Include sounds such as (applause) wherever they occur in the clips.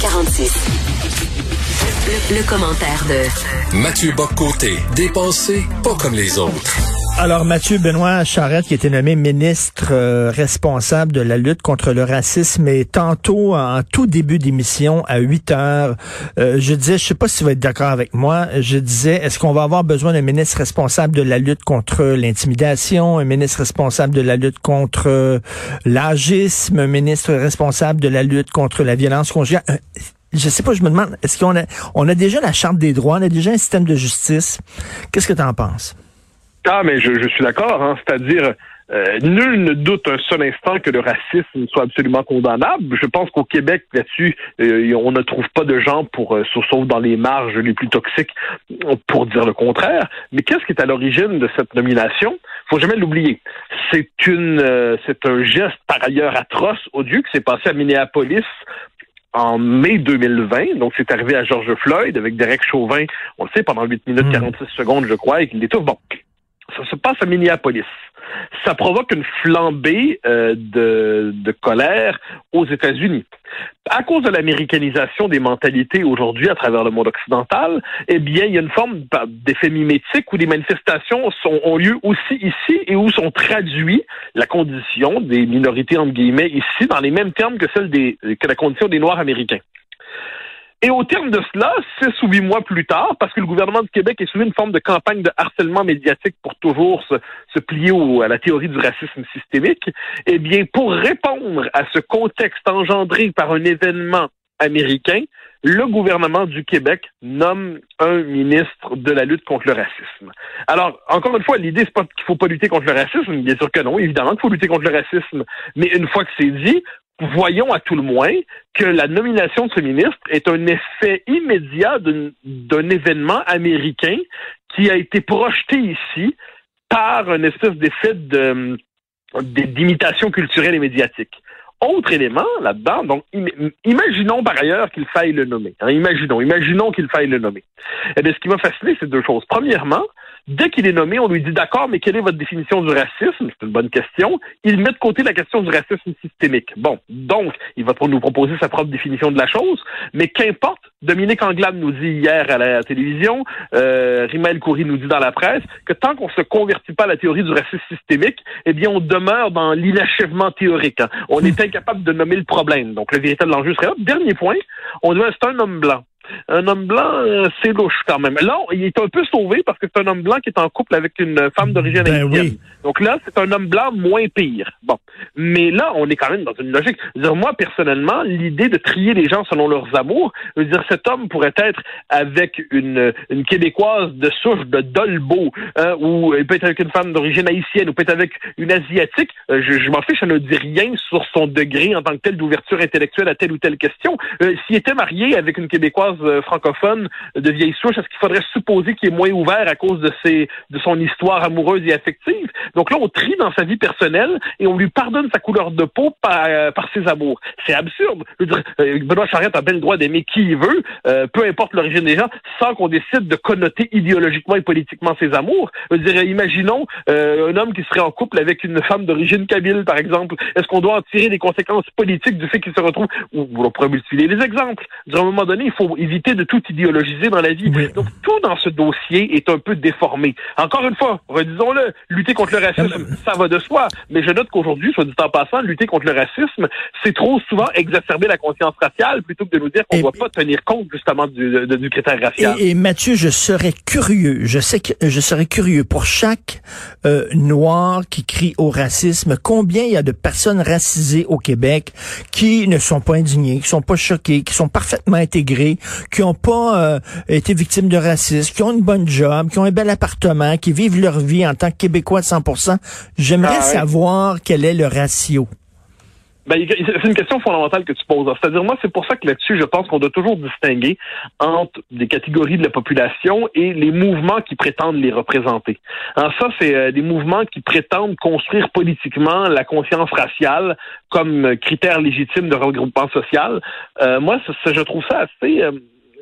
46. Le, commentaire de Mathieu Boccoté, dépensé pas comme les autres. Alors, Mathieu Benoît Charette, qui été nommé ministre euh, responsable de la lutte contre le racisme, et tantôt, en tout début d'émission, à 8 heures, euh, je disais, je sais pas si tu vas être d'accord avec moi, je disais, est-ce qu'on va avoir besoin d'un ministre responsable de la lutte contre l'intimidation, un ministre responsable de la lutte contre euh, l'agisme, un ministre responsable de la lutte contre la violence conjugale? Je sais pas, je me demande, est-ce qu'on a, on a déjà la Charte des droits, on a déjà un système de justice? Qu'est-ce que tu en penses? Ah, mais je, je suis d'accord, hein, c'est-à-dire euh, nul ne doute un seul instant que le racisme soit absolument condamnable. Je pense qu'au Québec, là-dessus, euh, on ne trouve pas de gens pour, euh, sauf dans les marges les plus toxiques, pour dire le contraire. Mais qu'est-ce qui est à l'origine de cette nomination? Faut jamais l'oublier. C'est une, euh, c'est un geste par ailleurs atroce, odieux, qui s'est passé à Minneapolis en mai 2020. Donc, c'est arrivé à George Floyd avec Derek Chauvin, on le sait, pendant 8 minutes Mm. 46 secondes, je crois, et qu'il l'étouffe. Bon, ça se passe à Minneapolis. Ça provoque une flambée euh, de, de colère aux États-Unis. À cause de l'américanisation des mentalités aujourd'hui à travers le monde occidental, eh bien, il y a une forme d'effet mimétique où les manifestations sont, ont lieu aussi ici et où sont traduits la condition des minorités, entre guillemets, ici, dans les mêmes termes que celle des, que la condition des Noirs américains. Et au terme de cela, six ou huit mois plus tard, parce que le gouvernement du Québec est sous une forme de campagne de harcèlement médiatique pour toujours se, se plier au- à la théorie du racisme systémique, eh bien, pour répondre à ce contexte engendré par un événement américain, le gouvernement du Québec nomme un ministre de la lutte contre le racisme. Alors, encore une fois, l'idée, c'est pas qu'il faut pas lutter contre le racisme, bien sûr que non, évidemment qu'il faut lutter contre le racisme, mais une fois que c'est dit, voyons à tout le moins que la nomination de ce ministre est un effet immédiat d'un événement américain qui a été projeté ici par un espèce d'effet de- d'imitation culturelle et médiatique. Autre élément là-dedans, donc im- imaginons par ailleurs qu'il faille le nommer. hein, imaginons, imaginons qu'il faille le nommer. Eh bien, ce qui m'a fasciné, c'est deux choses. Premièrement, dès qu'il est nommé, on lui dit d'accord, mais quelle est votre définition du racisme? C'est une bonne question. Il met de côté la question du racisme systémique. Bon, donc, il va nous proposer sa propre définition de la chose, mais qu'importe. Dominique Anglade nous dit hier à la télévision, euh, Coury nous dit dans la presse, que tant qu'on se convertit pas à la théorie du racisme systémique, eh bien, on demeure dans l'inachèvement théorique. hein. On (laughs) est incapable de nommer le problème. Donc, le véritable enjeu serait là. Dernier point, on dit, c'est un homme blanc. Un homme blanc, euh, c'est louche quand même. Là, il est un peu sauvé parce que c'est un homme blanc qui est en couple avec une femme d'origine Ben haïtienne. oui. Donc là, c'est un homme blanc moins pire. Bon. Mais là, on est quand même dans une logique. Je veux dire, moi, personnellement, l'idée de trier les gens selon leurs amours, je veux dire, cet homme pourrait être avec une, une Québécoise de souche de Dolbeau, hein, ou il peut être avec une femme d'origine haïtienne, ou peut être avec une Asiatique. Euh, je je m'en fiche, ça ne dit rien sur son degré en tant que tel d'ouverture intellectuelle à telle ou telle question. Euh, S'il était marié avec une Québécoise euh, francophone de vieille souche, est-ce qu'il faudrait supposer qu'il est moins ouvert à cause de ses de son histoire amoureuse et affective? Donc là, on trie dans sa vie personnelle et on lui pardonne sa couleur de peau par, euh, ses amours. C'est absurde. Je dire, euh, Benoît Charette a bien le droit d'aimer qui il veut, euh, peu importe l'origine des gens, sans qu'on décide de connoter idéologiquement et politiquement ses amours. Je veux dire, imaginons un homme qui serait en couple avec une femme d'origine kabyle, par exemple. Est-ce qu'on doit en tirer des conséquences politiques du fait qu'il se retrouve, ou on pourrait multiplier les exemples. À un moment donné, il faut éviter de tout idéologiser dans la vie. Oui. Donc, tout dans ce dossier est un peu déformé. Encore une fois, redisons-le, lutter contre le racisme, ça va de soi. Mais je note qu'aujourd'hui, soit dit en passant, lutter contre le racisme, c'est trop souvent exacerber la conscience raciale plutôt que de nous dire qu'on ne doit pas tenir compte justement du, de- du critère racial. Et, et Mathieu, je serais curieux, je sais que je serais curieux pour chaque euh, noir qui crie au racisme, combien il y a de personnes racisées au Québec qui ne sont pas indignées, qui sont pas choquées, qui sont parfaitement intégrées, qui n'ont pas euh, été victimes de racisme, qui ont une bonne job, qui ont un bel appartement, qui vivent leur vie en tant que Québécois de 100%. J'aimerais Ah savoir quel est le ratio. Ben, c'est une question fondamentale que tu poses. C'est-à-dire, moi, c'est pour ça que là-dessus, je pense qu'on doit toujours distinguer entre des catégories de la population et les mouvements qui prétendent les représenter. Alors ça, c'est euh, des mouvements qui prétendent construire politiquement la conscience raciale comme critère légitime de regroupement social. Euh, moi, je trouve ça assez... Euh,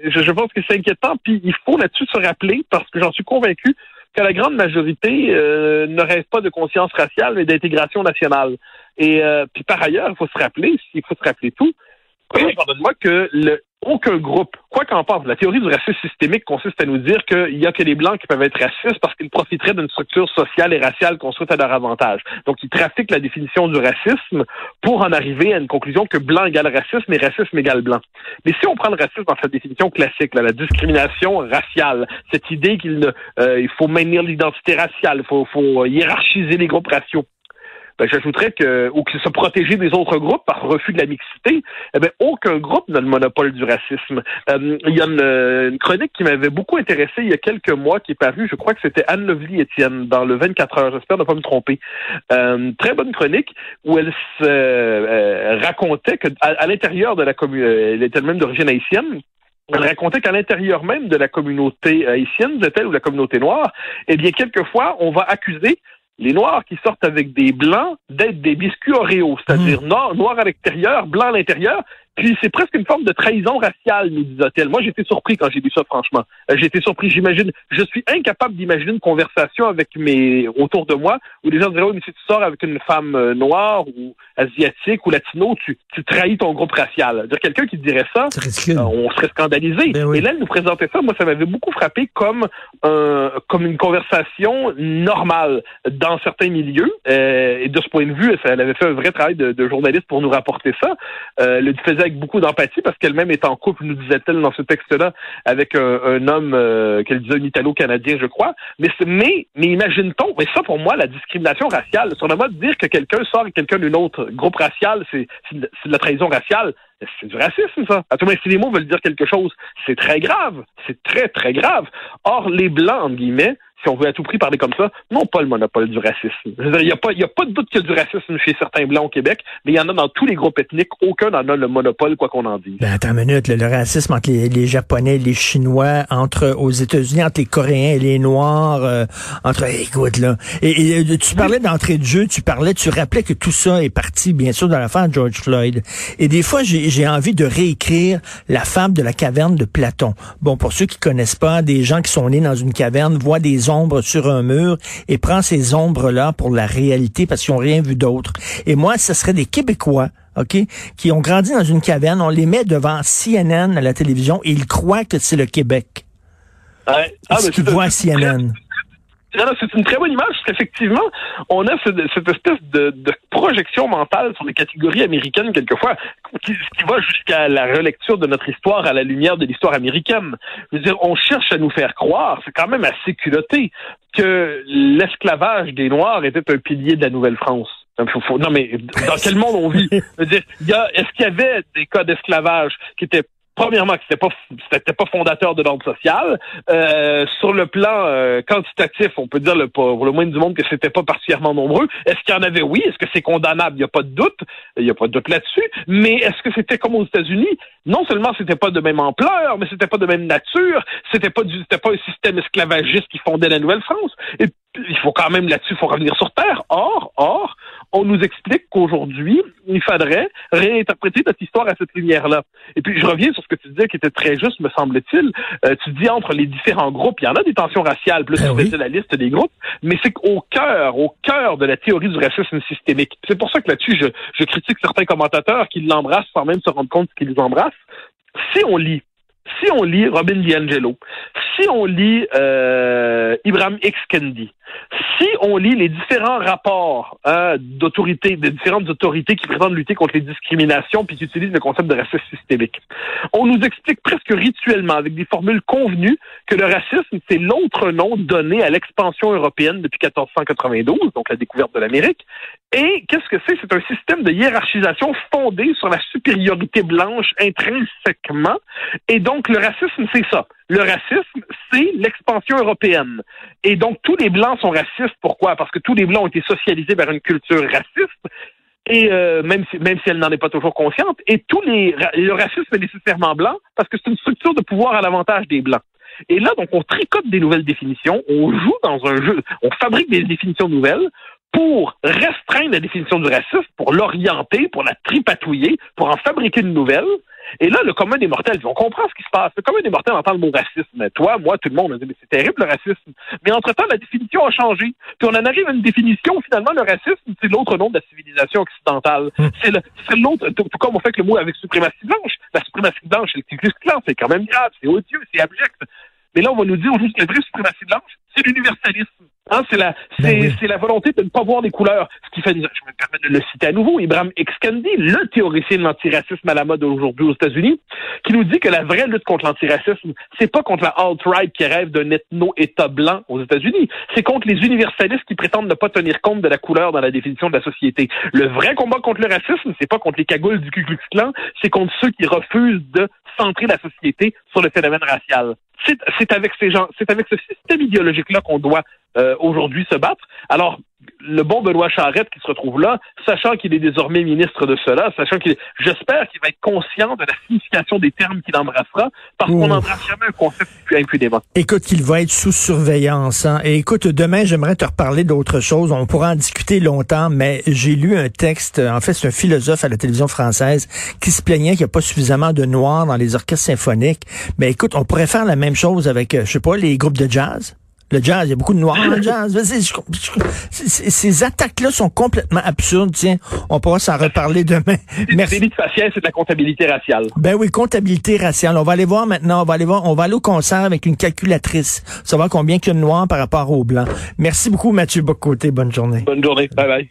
je, je, pense que c'est inquiétant. Puis il faut là-dessus se rappeler, parce que j'en suis convaincu, que la grande majorité euh, ne rêve pas de conscience raciale, mais d'intégration nationale. Et euh, puis par ailleurs, il faut se rappeler, il faut se rappeler tout, pardonne-moi, que le, aucun groupe, quoi qu'en pense, la théorie du racisme systémique consiste à nous dire qu'il n'y a que les Blancs qui peuvent être racistes parce qu'ils profiteraient d'une structure sociale et raciale construite à leur avantage. Donc, ils trafiquent la définition du racisme pour en arriver à une conclusion que blanc égale racisme et racisme égale blanc. Mais si on prend le racisme dans sa définition classique, la discrimination raciale, cette idée qu'il euh, faut maintenir l'identité raciale, il faut, faut hiérarchiser les groupes raciaux, ben, j'ajouterais que, ou que se protéger des autres groupes par refus de la mixité, eh ben, aucun groupe n'a le monopole du racisme. Euh, il y a une, chronique qui m'avait beaucoup intéressé il y a quelques mois qui est parue, je crois que c'était Anne Lovely Étienne dans le 24 heures, j'espère ne pas me tromper. Euh, très bonne chronique où elle se euh, racontait que à, l'intérieur de la commune, elle était elle-même d'origine haïtienne, elle racontait qu'à l'intérieur même de la communauté haïtienne, disait-elle, ou la communauté noire, eh bien, quelquefois, on va accuser les Noirs qui sortent avec des Blancs d'être des biscuits Oreo, c'est-à-dire mmh. noir, noir à l'extérieur, blanc à l'intérieur, puis c'est presque une forme de trahison raciale, nous disait-elle. Moi, j'étais surpris quand j'ai lu ça, franchement. Euh, j'étais surpris. J'imagine, je suis incapable d'imaginer une conversation avec mes autour de moi où les gens diraient, oui, mais si tu sors avec une femme euh, noire ou asiatique ou latino, tu, tu trahis ton groupe racial. Dire quelqu'un qui dirait ça, euh, on serait scandalisé. Ben Et là, elle nous présentait ça. Moi, ça m'avait beaucoup frappé comme un, comme une conversation normale dans certains milieux. et de ce point de vue, elle avait fait un vrai travail de, de journaliste pour nous rapporter ça. le faisait avec beaucoup d'empathie parce qu'elle-même est en couple, nous disait-elle dans ce texte-là, avec un, homme euh, qu'elle disait un Italo-Canadien, je crois. Mais, mais, imagine-t-on, mais ça pour moi, la discrimination raciale, sur le mode de dire que quelqu'un sort avec quelqu'un d'un autre groupe racial, c'est de la trahison raciale. C'est du racisme, ça. À tout moment, si les mots veulent dire quelque chose, c'est très grave. C'est très, très grave. Or, les Blancs, entre guillemets, si on veut à tout prix parler comme ça, n'ont pas le monopole du racisme. Il n'y a, pas, a pas de doute qu'il y a du racisme chez certains Blancs au Québec, mais il y en a dans tous les groupes ethniques. Aucun n'en a le monopole, quoi qu'on en dise. Ben, attends une minute. Le, racisme entre les, Japonais et les Chinois, entre aux États-Unis, entre les Coréens et les Noirs, euh, entre... Écoute, là. Et, tu parlais d'entrée de jeu, tu parlais, tu rappelais que tout ça est parti, bien sûr, dans l'affaire George Floyd. Et des fois, j'ai envie de réécrire la fable de la caverne de Platon. Bon, pour ceux qui connaissent pas, des gens qui sont nés dans une caverne voient des sur un mur et prend ces ombres-là pour la réalité parce qu'ils n'ont rien vu d'autre. Et moi, ce serait des Québécois OK, qui ont grandi dans une caverne, on les met devant CNN à la télévision et ils croient que c'est le Québec. Ouais. Ah, qu'ils voient CNN c'est une très bonne image parce qu'effectivement, on a cette, espèce de, projection mentale sur les catégories américaines quelquefois qui, va jusqu'à la relecture de notre histoire à la lumière de l'histoire américaine. Je veux dire, on cherche à nous faire croire, c'est quand même assez culotté, que l'esclavage des Noirs était un pilier de la Nouvelle-France. Non, mais dans quel monde on vit? Est-ce qu'il y avait des cas d'esclavage qui étaient premièrement, que c'était pas c'était pas fondateur de l'ordre social. Euh, sur le plan euh, quantitatif, on peut dire le, pour le moins du monde que c'était pas particulièrement nombreux. Est-ce qu'il y en avait? Oui. Est-ce que c'est condamnable? Il n'y a pas de doute. Il n'y a pas de doute là-dessus. Mais est-ce que c'était comme aux États-Unis? Non seulement c'était pas de même ampleur, mais c'était pas de même nature. C'était pas du c'était pas un système esclavagiste qui fondait la Nouvelle-France. Il faut quand même là-dessus, il faut revenir sur Terre. Or, or, on nous explique qu'aujourd'hui, il faudrait réinterpréter notre histoire à cette lumière-là. Et puis, je reviens sur ce que tu disais qui était très juste, me semble-t-il. Euh, tu dis entre les différents groupes, il y en a des tensions raciales, plus ben oui. la liste des groupes, mais c'est qu'au cœur, au cœur de la théorie du racisme systémique. C'est pour ça que là-dessus, je, je critique certains commentateurs qui l'embrassent sans même se rendre compte qu'ils embrassent. Si on lit si on lit Robin DiAngelo, si on lit euh, Ibrahim X. Kendi, si on lit les différents rapports hein, d'autorités, des différentes autorités qui prétendent lutter contre les discriminations puis qui utilisent le concept de racisme systémique, on nous explique presque rituellement, avec des formules convenues, que le racisme, c'est l'autre nom donné à l'expansion européenne depuis 1492, donc la découverte de l'Amérique. Et qu'est-ce que c'est? C'est un système de hiérarchisation fondé sur la supériorité blanche intrinsèquement. Et donc, le racisme, c'est ça. Le racisme, c'est l'expansion européenne. Et donc, tous les Blancs sont racistes. Pourquoi? Parce que tous les Blancs ont été socialisés vers une culture raciste. et euh, même si même si elle n'en est pas toujours consciente, et tous les le racisme est nécessairement blanc parce que c'est une structure de pouvoir à l'avantage des blancs. Et là, donc, on tricote des nouvelles définitions, on joue dans un jeu, on fabrique des définitions nouvelles pour restreindre la définition du racisme, pour l'orienter, pour la tripatouiller, pour en fabriquer une nouvelle. Et là, le commun des mortels, on comprend ce qui se passe. Le commun des mortels entend le mot racisme. Toi, moi, tout le monde, mais c'est terrible le racisme. Mais entre-temps, la définition a changé. Puis on en arrive à une définition, finalement, le racisme, c'est l'autre nom de la civilisation occidentale. Hmm. C'est l'autre, tout, comme on fait que le mot avec suprématie blanche. La suprématie blanche, c'est le clan, c'est quand même grave, c'est odieux, c'est abject. Mais là, on va nous dire aujourd'hui que la vraie suprématie blanche, c'est l'universalisme. Hein, c'est la, ben c'est, la volonté de ne pas voir les couleurs. Ce qui fait, je me permets de le citer à nouveau, Ibrahim Exkendi, le théoricien de l'antiracisme à la mode aujourd'hui aux États-Unis, qui nous dit que la vraie lutte contre l'antiracisme, c'est pas contre la alt-right qui rêve d'un ethno-État blanc aux États-Unis, c'est contre les universalistes qui prétendent ne pas tenir compte de la couleur dans la définition de la société. Le vrai combat contre le racisme, c'est pas contre les cagoules du Ku Klux Klan, c'est contre ceux qui refusent de centrer la société sur le phénomène racial. C'est avec ces gens, c'est avec ce système idéologique-là qu'on doit euh, aujourd'hui se battre. Alors, le bon Benoît Charette qui se retrouve là, sachant qu'il est désormais ministre de cela, sachant qu'il, j'espère qu'il va être conscient de la signification des termes qu'il embrassera, parce qu'on n'embrasse jamais un concept impunément. Écoute, qu'il va être sous surveillance. Hein. Et écoute, demain, j'aimerais te reparler d'autre chose. On pourra en discuter longtemps, mais j'ai lu un texte. En fait, c'est un philosophe à la télévision française qui se plaignait qu'il n'y a pas suffisamment de noirs dans les orchestres symphoniques. Mais écoute, on pourrait faire la même chose avec, euh, je sais pas, les groupes de jazz. Le jazz, il y a beaucoup de noirs dans le jazz. Ces attaques-là sont complètement absurdes. Tiens, on pourra s'en reparler demain. Merci. de faciès, c'est de la comptabilité raciale. Ben oui, comptabilité raciale. On va aller voir maintenant. On va aller voir. On va aller au concert avec une calculatrice. Savoir combien qu'il y a de noirs par rapport aux blancs. Merci beaucoup, Mathieu Bocoté. Bonne journée. Bonne journée. Bye bye.